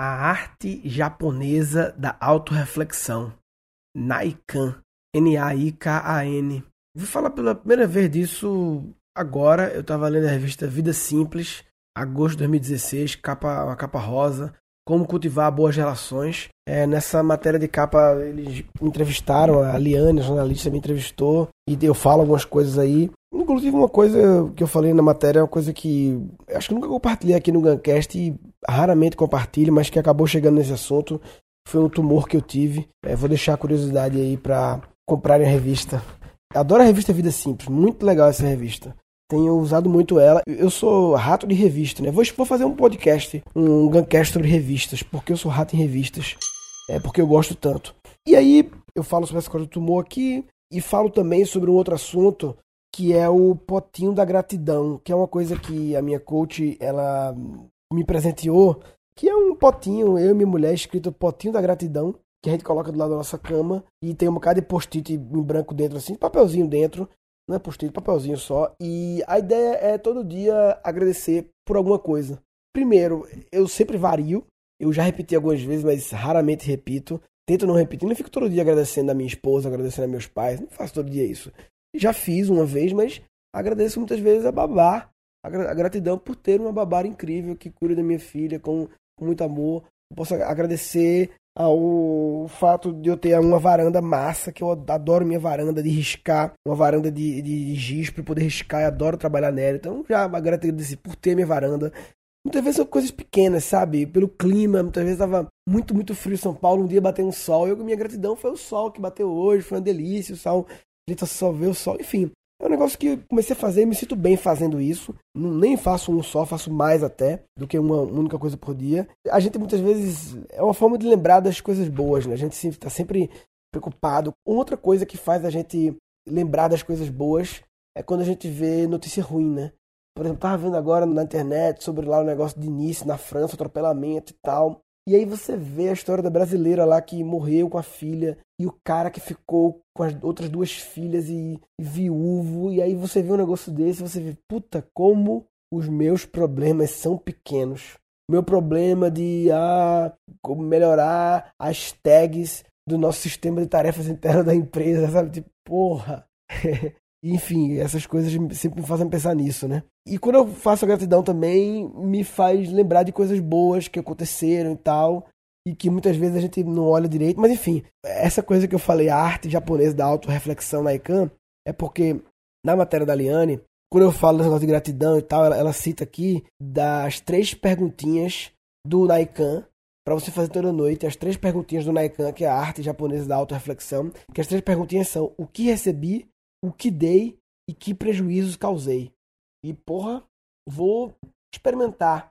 A arte japonesa da autorreflexão. Naikan. N-A-I-K-A-N. Vou falar pela primeira vez disso agora. Eu estava lendo a revista Vida Simples, agosto de 2016, capa, uma capa rosa. Como cultivar boas relações. É, nessa matéria de capa, eles me entrevistaram, a Liane, a jornalista, me entrevistou, e eu falo algumas coisas aí. Inclusive, uma coisa que eu falei na matéria é uma coisa que acho que nunca compartilhei aqui no Guncast e raramente compartilho, mas que acabou chegando nesse assunto. Foi um tumor que eu tive. É, vou deixar a curiosidade aí para comprarem a revista. Adoro a revista Vida Simples, muito legal essa revista. Tenho usado muito ela. Eu sou rato de revista, né? Vou, vou fazer um podcast, um Guncast sobre revistas, porque eu sou rato em revistas. É porque eu gosto tanto. E aí, eu falo sobre essa coisa do tumor aqui e falo também sobre um outro assunto que é o potinho da gratidão, que é uma coisa que a minha coach ela me presenteou, que é um potinho, eu e minha mulher, escrito potinho da gratidão, que a gente coloca do lado da nossa cama e tem um bocado de post-it em branco dentro assim, papelzinho dentro, não é post-it, papelzinho só. E a ideia é todo dia agradecer por alguma coisa. Primeiro, eu sempre vario, eu já repeti algumas vezes, mas raramente repito. Tento não repetir, não fico todo dia agradecendo a minha esposa, agradecendo a meus pais, não faço todo dia isso. Já fiz uma vez, mas agradeço muitas vezes a babá. A, gratidão por ter uma babá incrível que cuida da minha filha com, com muito amor. posso agradecer ao fato de eu ter uma varanda massa, que eu adoro minha varanda de riscar, uma varanda de, de giz para poder riscar, eu adoro trabalhar nela. Então já agradeci por ter minha varanda. Muitas vezes são coisas pequenas, sabe? Pelo clima, muitas vezes estava muito, muito frio em São Paulo, um dia bateu um sol, e eu, minha gratidão foi o sol que bateu hoje, foi uma delícia, o sol gente só vê o sol, enfim. É um negócio que comecei a fazer e me sinto bem fazendo isso. Nem faço um só, faço mais até do que uma única coisa por dia. A gente muitas vezes é uma forma de lembrar das coisas boas, né? A gente está sempre preocupado. Outra coisa que faz a gente lembrar das coisas boas é quando a gente vê notícia ruim, né? Por exemplo, tava vendo agora na internet sobre lá o negócio de Nice na França, atropelamento e tal. E aí você vê a história da brasileira lá que morreu com a filha e o cara que ficou com as outras duas filhas e, e viúvo. E aí você vê um negócio desse, você vê, puta, como os meus problemas são pequenos. Meu problema de ah, melhorar as tags do nosso sistema de tarefas internas da empresa, sabe? Tipo, porra. Enfim, essas coisas sempre me fazem pensar nisso, né? E quando eu faço a gratidão também, me faz lembrar de coisas boas que aconteceram e tal, e que muitas vezes a gente não olha direito. Mas enfim, essa coisa que eu falei, a arte japonesa da autorreflexão na ICANN, é porque na matéria da Liane, quando eu falo negócio de gratidão e tal, ela, ela cita aqui das três perguntinhas do Naikan para você fazer toda noite, as três perguntinhas do Naikan, que é a arte japonesa da autorreflexão, que as três perguntinhas são o que recebi, o que dei e que prejuízos causei. E, porra, vou experimentar,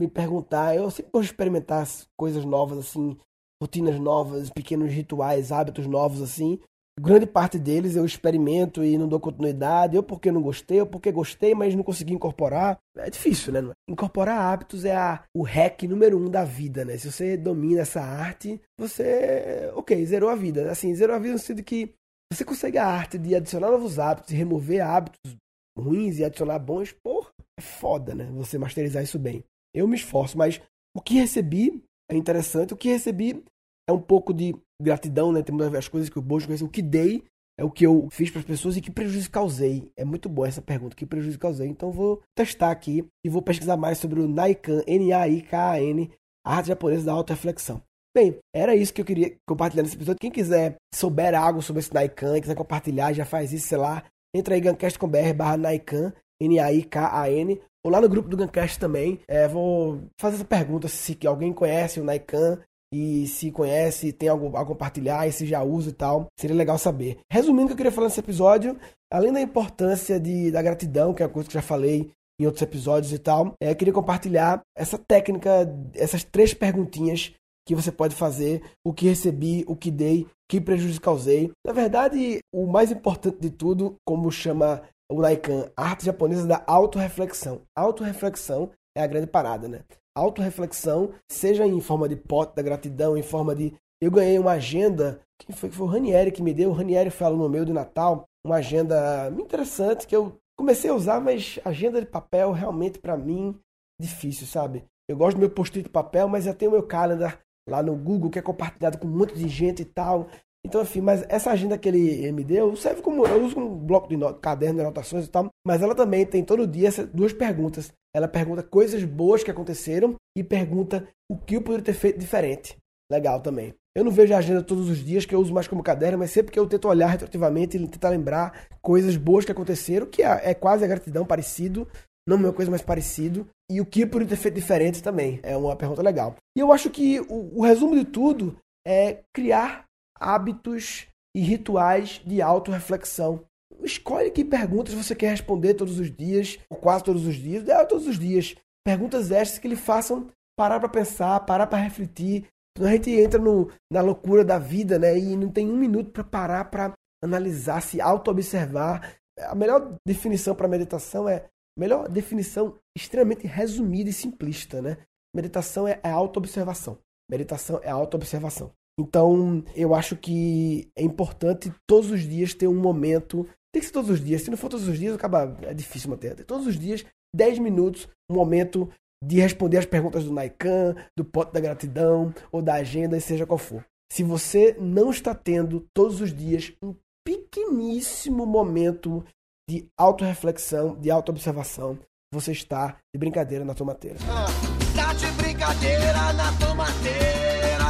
me perguntar. Eu sempre gosto de experimentar coisas novas, assim, rotinas novas, pequenos rituais, hábitos novos, assim. Grande parte deles eu experimento e não dou continuidade, ou porque não gostei, ou porque gostei, mas não consegui incorporar. É difícil, né? Incorporar hábitos é a, o hack número um da vida, né? Se você domina essa arte, você, ok, zerou a vida. Assim, zerou a vida no sentido que você consegue a arte de adicionar novos hábitos e remover hábitos ruins e adicionar bons, porra, é foda, né? Você masterizar isso bem. Eu me esforço, mas o que recebi é interessante. O que recebi é um pouco de gratidão, né? Tem as coisas que eu busco, o que dei é o que eu fiz para as pessoas e que prejuízo causei. É muito boa essa pergunta, que prejuízo causei. Então vou testar aqui e vou pesquisar mais sobre o Naikan, N-A-I-K-A-N, arte japonesa da auto-reflexão. Bem, era isso que eu queria compartilhar nesse episódio. Quem quiser souber algo sobre esse Naikan, quiser compartilhar, já faz isso, sei lá. Entra aí gancast.com.br barra Naikan, N-A-I-K-A-N. Ou lá no grupo do Gancast também. É, vou fazer essa pergunta se alguém conhece o Naikan e se conhece, tem algo a compartilhar e se já usa e tal. Seria legal saber. Resumindo o que eu queria falar nesse episódio, além da importância de, da gratidão, que é a coisa que já falei em outros episódios e tal, é, queria compartilhar essa técnica, essas três perguntinhas que você pode fazer, o que recebi, o que dei, que prejuízo causei. Na verdade, o mais importante de tudo, como chama o Naikan, a arte japonesa da autorreflexão. Autorreflexão é a grande parada, né? Autorreflexão, seja em forma de pote da gratidão, em forma de. Eu ganhei uma agenda, quem foi que foi o Ranieri que me deu? O Ranieri falou no meu de Natal, uma agenda interessante que eu comecei a usar, mas agenda de papel realmente para mim difícil, sabe? Eu gosto do meu post-it de papel, mas eu tenho meu calendar lá no Google, que é compartilhado com um monte de gente e tal. Então, enfim, mas essa agenda que ele me deu serve como. Eu uso como um bloco de not caderno de anotações e tal. Mas ela também tem todo dia essas duas perguntas. Ela pergunta coisas boas que aconteceram e pergunta o que eu poderia ter feito diferente. Legal também. Eu não vejo a agenda todos os dias, que eu uso mais como caderno, mas sempre que eu tento olhar retroativamente e tentar lembrar coisas boas que aconteceram, que é, é quase a gratidão parecido, não é uma coisa mais parecido, e o que poderia ter feito diferente também. É uma pergunta legal. E eu acho que o, o resumo de tudo é criar hábitos e rituais de autorreflexão. Escolhe que perguntas você quer responder todos os dias, ou quase todos os dias, é, todos os dias. Perguntas estas que lhe façam parar para pensar, parar para refletir. A gente entra no, na loucura da vida, né? E não tem um minuto para parar para analisar, se auto-observar. A melhor definição para meditação é melhor definição extremamente resumida e simplista, né? Meditação é, é auto-observação. Meditação é auto-observação. Então, eu acho que é importante todos os dias ter um momento. Tem que ser todos os dias. Se não for todos os dias, acaba. É difícil manter. Todos os dias, 10 minutos, um momento de responder as perguntas do Naikan, do pote da gratidão ou da agenda, seja qual for. Se você não está tendo todos os dias um pequeníssimo momento de autorreflexão, de autoobservação, você está de brincadeira na tomateira. Ah, tá de brincadeira na tomateira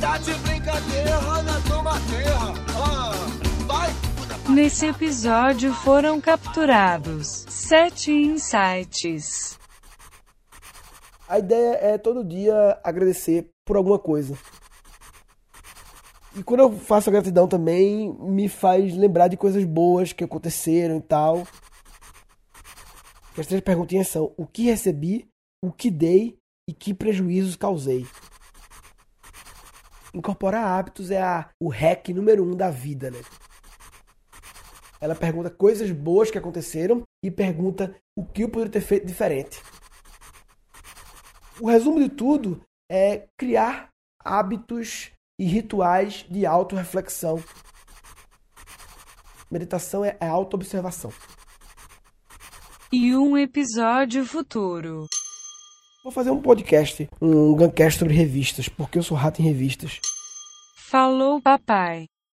tá de brincadeira na tomateira. Ah, vai. Nesse episódio foram capturados sete insights. A ideia é todo dia agradecer por alguma coisa. E quando eu faço a gratidão também, me faz lembrar de coisas boas que aconteceram e tal. As três perguntinhas são: o que recebi, o que dei e que prejuízos causei. Incorporar hábitos é a, o hack número um da vida, né? Ela pergunta coisas boas que aconteceram e pergunta o que eu poderia ter feito diferente. O resumo de tudo é criar hábitos e rituais de autorreflexão. Meditação é, é autoobservação. E um episódio futuro. Vou fazer um podcast, um Guncast sobre revistas, porque eu sou rato em revistas. Falou, papai.